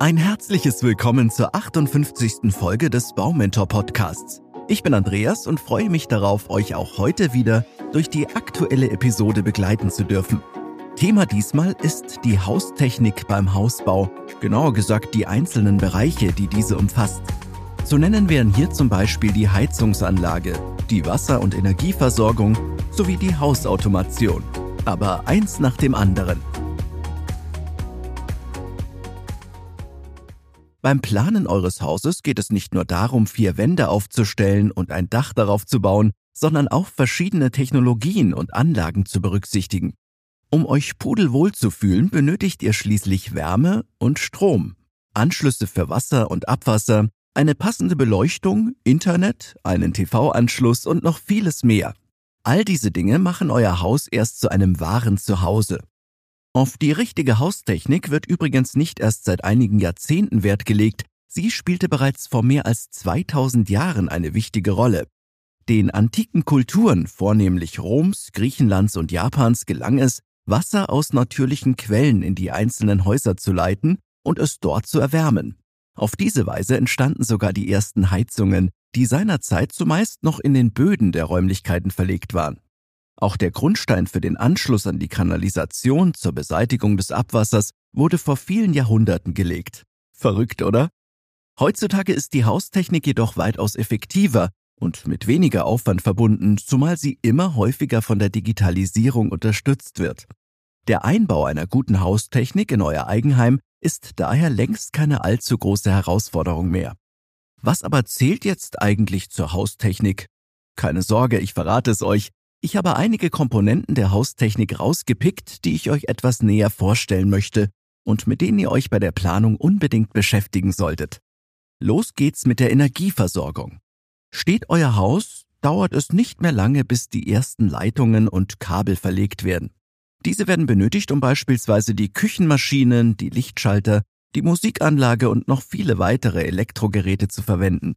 Ein herzliches Willkommen zur 58. Folge des Baumentor Podcasts. Ich bin Andreas und freue mich darauf, euch auch heute wieder durch die aktuelle Episode begleiten zu dürfen. Thema diesmal ist die Haustechnik beim Hausbau, genauer gesagt die einzelnen Bereiche, die diese umfasst. So nennen wären hier zum Beispiel die Heizungsanlage, die Wasser- und Energieversorgung sowie die Hausautomation. Aber eins nach dem anderen. Beim Planen eures Hauses geht es nicht nur darum, vier Wände aufzustellen und ein Dach darauf zu bauen, sondern auch verschiedene Technologien und Anlagen zu berücksichtigen. Um euch pudelwohl zu fühlen, benötigt ihr schließlich Wärme und Strom, Anschlüsse für Wasser und Abwasser, eine passende Beleuchtung, Internet, einen TV-Anschluss und noch vieles mehr. All diese Dinge machen euer Haus erst zu einem wahren Zuhause. Auf die richtige Haustechnik wird übrigens nicht erst seit einigen Jahrzehnten Wert gelegt, sie spielte bereits vor mehr als 2000 Jahren eine wichtige Rolle. Den antiken Kulturen, vornehmlich Roms, Griechenlands und Japans, gelang es, Wasser aus natürlichen Quellen in die einzelnen Häuser zu leiten und es dort zu erwärmen. Auf diese Weise entstanden sogar die ersten Heizungen, die seinerzeit zumeist noch in den Böden der Räumlichkeiten verlegt waren. Auch der Grundstein für den Anschluss an die Kanalisation zur Beseitigung des Abwassers wurde vor vielen Jahrhunderten gelegt. Verrückt, oder? Heutzutage ist die Haustechnik jedoch weitaus effektiver und mit weniger Aufwand verbunden, zumal sie immer häufiger von der Digitalisierung unterstützt wird. Der Einbau einer guten Haustechnik in euer Eigenheim ist daher längst keine allzu große Herausforderung mehr. Was aber zählt jetzt eigentlich zur Haustechnik? Keine Sorge, ich verrate es euch, ich habe einige Komponenten der Haustechnik rausgepickt, die ich euch etwas näher vorstellen möchte und mit denen ihr euch bei der Planung unbedingt beschäftigen solltet. Los geht's mit der Energieversorgung. Steht euer Haus, dauert es nicht mehr lange, bis die ersten Leitungen und Kabel verlegt werden. Diese werden benötigt, um beispielsweise die Küchenmaschinen, die Lichtschalter, die Musikanlage und noch viele weitere Elektrogeräte zu verwenden.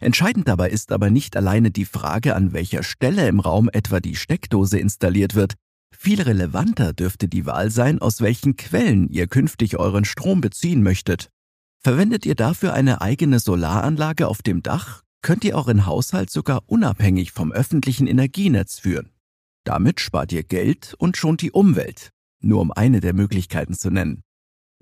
Entscheidend dabei ist aber nicht alleine die Frage, an welcher Stelle im Raum etwa die Steckdose installiert wird. Viel relevanter dürfte die Wahl sein, aus welchen Quellen ihr künftig euren Strom beziehen möchtet. Verwendet ihr dafür eine eigene Solaranlage auf dem Dach, könnt ihr euren Haushalt sogar unabhängig vom öffentlichen Energienetz führen. Damit spart ihr Geld und schont die Umwelt, nur um eine der Möglichkeiten zu nennen.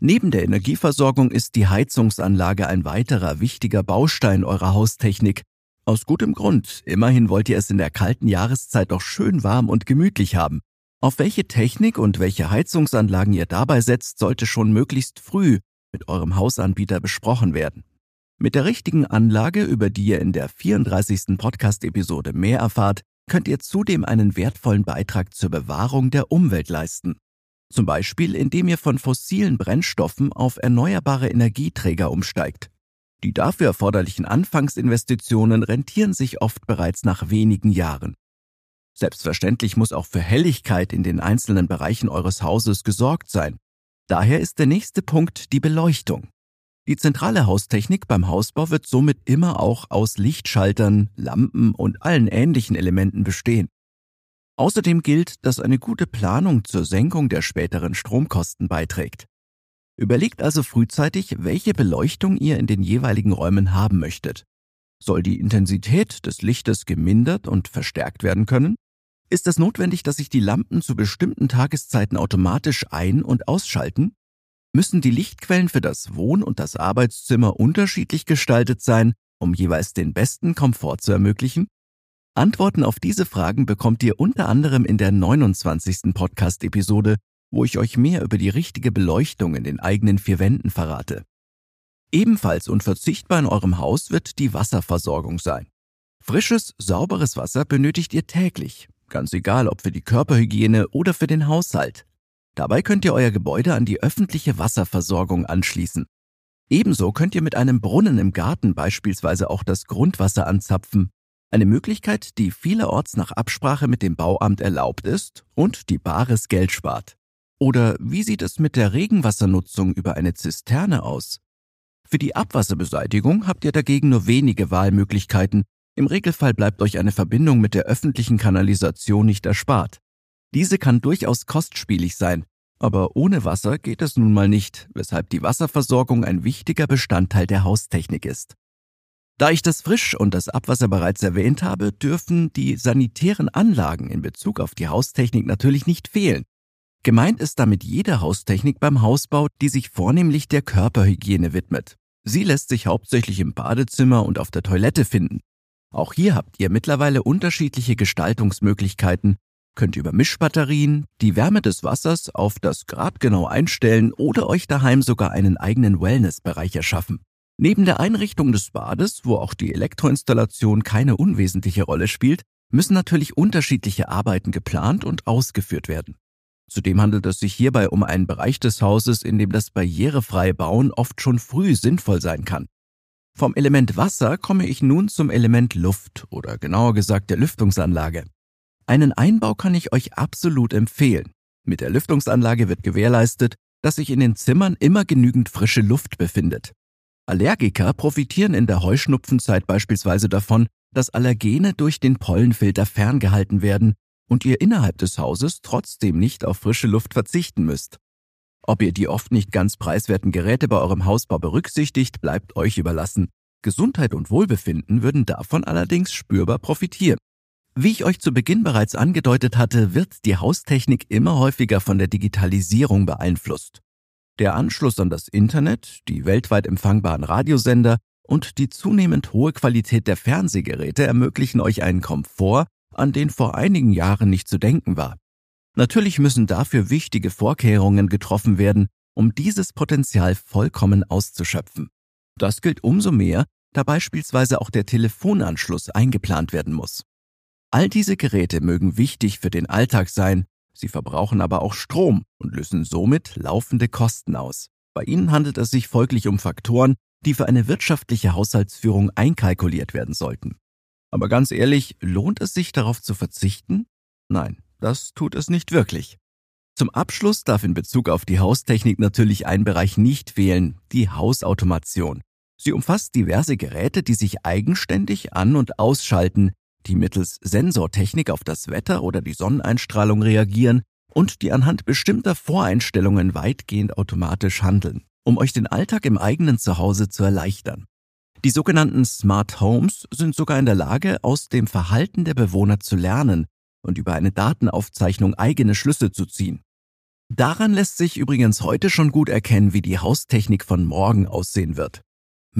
Neben der Energieversorgung ist die Heizungsanlage ein weiterer wichtiger Baustein eurer Haustechnik. Aus gutem Grund, immerhin wollt ihr es in der kalten Jahreszeit doch schön warm und gemütlich haben. Auf welche Technik und welche Heizungsanlagen ihr dabei setzt, sollte schon möglichst früh mit eurem Hausanbieter besprochen werden. Mit der richtigen Anlage, über die ihr in der 34. Podcast-Episode mehr erfahrt, könnt ihr zudem einen wertvollen Beitrag zur Bewahrung der Umwelt leisten. Zum Beispiel, indem ihr von fossilen Brennstoffen auf erneuerbare Energieträger umsteigt. Die dafür erforderlichen Anfangsinvestitionen rentieren sich oft bereits nach wenigen Jahren. Selbstverständlich muss auch für Helligkeit in den einzelnen Bereichen eures Hauses gesorgt sein. Daher ist der nächste Punkt die Beleuchtung. Die zentrale Haustechnik beim Hausbau wird somit immer auch aus Lichtschaltern, Lampen und allen ähnlichen Elementen bestehen. Außerdem gilt, dass eine gute Planung zur Senkung der späteren Stromkosten beiträgt. Überlegt also frühzeitig, welche Beleuchtung ihr in den jeweiligen Räumen haben möchtet. Soll die Intensität des Lichtes gemindert und verstärkt werden können? Ist es notwendig, dass sich die Lampen zu bestimmten Tageszeiten automatisch ein- und ausschalten? Müssen die Lichtquellen für das Wohn- und das Arbeitszimmer unterschiedlich gestaltet sein, um jeweils den besten Komfort zu ermöglichen? Antworten auf diese Fragen bekommt ihr unter anderem in der 29. Podcast-Episode, wo ich euch mehr über die richtige Beleuchtung in den eigenen vier Wänden verrate. Ebenfalls unverzichtbar in eurem Haus wird die Wasserversorgung sein. Frisches, sauberes Wasser benötigt ihr täglich, ganz egal ob für die Körperhygiene oder für den Haushalt. Dabei könnt ihr euer Gebäude an die öffentliche Wasserversorgung anschließen. Ebenso könnt ihr mit einem Brunnen im Garten beispielsweise auch das Grundwasser anzapfen eine Möglichkeit, die vielerorts nach Absprache mit dem Bauamt erlaubt ist und die bares Geld spart. Oder wie sieht es mit der Regenwassernutzung über eine Zisterne aus? Für die Abwasserbeseitigung habt ihr dagegen nur wenige Wahlmöglichkeiten. Im Regelfall bleibt euch eine Verbindung mit der öffentlichen Kanalisation nicht erspart. Diese kann durchaus kostspielig sein, Aber ohne Wasser geht es nun mal nicht, weshalb die Wasserversorgung ein wichtiger Bestandteil der Haustechnik ist. Da ich das Frisch- und das Abwasser bereits erwähnt habe, dürfen die sanitären Anlagen in Bezug auf die Haustechnik natürlich nicht fehlen. Gemeint ist damit jede Haustechnik beim Hausbau, die sich vornehmlich der Körperhygiene widmet. Sie lässt sich hauptsächlich im Badezimmer und auf der Toilette finden. Auch hier habt ihr mittlerweile unterschiedliche Gestaltungsmöglichkeiten, könnt über Mischbatterien die Wärme des Wassers auf das Grad genau einstellen oder euch daheim sogar einen eigenen Wellnessbereich erschaffen. Neben der Einrichtung des Bades, wo auch die Elektroinstallation keine unwesentliche Rolle spielt, müssen natürlich unterschiedliche Arbeiten geplant und ausgeführt werden. Zudem handelt es sich hierbei um einen Bereich des Hauses, in dem das barrierefreie Bauen oft schon früh sinnvoll sein kann. Vom Element Wasser komme ich nun zum Element Luft oder genauer gesagt der Lüftungsanlage. Einen Einbau kann ich euch absolut empfehlen. Mit der Lüftungsanlage wird gewährleistet, dass sich in den Zimmern immer genügend frische Luft befindet. Allergiker profitieren in der Heuschnupfenzeit beispielsweise davon, dass Allergene durch den Pollenfilter ferngehalten werden und ihr innerhalb des Hauses trotzdem nicht auf frische Luft verzichten müsst. Ob ihr die oft nicht ganz preiswerten Geräte bei eurem Hausbau berücksichtigt, bleibt euch überlassen. Gesundheit und Wohlbefinden würden davon allerdings spürbar profitieren. Wie ich euch zu Beginn bereits angedeutet hatte, wird die Haustechnik immer häufiger von der Digitalisierung beeinflusst. Der Anschluss an das Internet, die weltweit empfangbaren Radiosender und die zunehmend hohe Qualität der Fernsehgeräte ermöglichen euch einen Komfort, an den vor einigen Jahren nicht zu denken war. Natürlich müssen dafür wichtige Vorkehrungen getroffen werden, um dieses Potenzial vollkommen auszuschöpfen. Das gilt umso mehr, da beispielsweise auch der Telefonanschluss eingeplant werden muss. All diese Geräte mögen wichtig für den Alltag sein, sie verbrauchen aber auch Strom und lösen somit laufende Kosten aus. Bei ihnen handelt es sich folglich um Faktoren, die für eine wirtschaftliche Haushaltsführung einkalkuliert werden sollten. Aber ganz ehrlich, lohnt es sich darauf zu verzichten? Nein, das tut es nicht wirklich. Zum Abschluss darf in Bezug auf die Haustechnik natürlich ein Bereich nicht fehlen, die Hausautomation. Sie umfasst diverse Geräte, die sich eigenständig an- und ausschalten, die mittels Sensortechnik auf das Wetter oder die Sonneneinstrahlung reagieren und die anhand bestimmter Voreinstellungen weitgehend automatisch handeln, um euch den Alltag im eigenen Zuhause zu erleichtern. Die sogenannten Smart Homes sind sogar in der Lage, aus dem Verhalten der Bewohner zu lernen und über eine Datenaufzeichnung eigene Schlüsse zu ziehen. Daran lässt sich übrigens heute schon gut erkennen, wie die Haustechnik von morgen aussehen wird.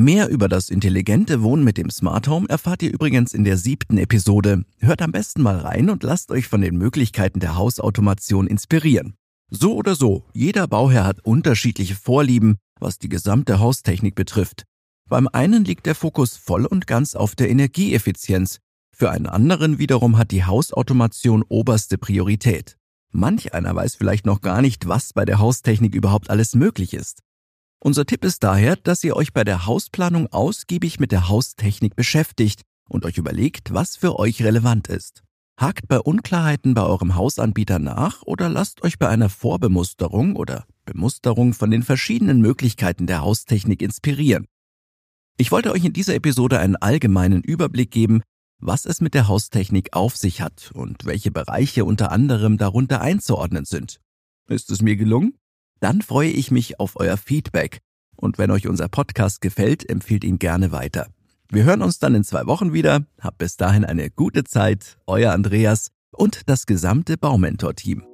Mehr über das intelligente Wohnen mit dem Smart Home erfahrt ihr übrigens in der siebten Episode. Hört am besten mal rein und lasst euch von den Möglichkeiten der Hausautomation inspirieren. So oder so, jeder Bauherr hat unterschiedliche Vorlieben, was die gesamte Haustechnik betrifft. Beim einen liegt der Fokus voll und ganz auf der Energieeffizienz, für einen anderen wiederum hat die Hausautomation oberste Priorität. Manch einer weiß vielleicht noch gar nicht, was bei der Haustechnik überhaupt alles möglich ist. Unser Tipp ist daher, dass ihr euch bei der Hausplanung ausgiebig mit der Haustechnik beschäftigt und euch überlegt, was für euch relevant ist. Hakt bei Unklarheiten bei eurem Hausanbieter nach oder lasst euch bei einer Vorbemusterung oder Bemusterung von den verschiedenen Möglichkeiten der Haustechnik inspirieren. Ich wollte euch in dieser Episode einen allgemeinen Überblick geben, was es mit der Haustechnik auf sich hat und welche Bereiche unter anderem darunter einzuordnen sind. Ist es mir gelungen? Dann freue ich mich auf euer Feedback und wenn euch unser Podcast gefällt, empfiehlt ihn gerne weiter. Wir hören uns dann in zwei Wochen wieder. Habt bis dahin eine gute Zeit, euer Andreas und das gesamte Baumentor-Team.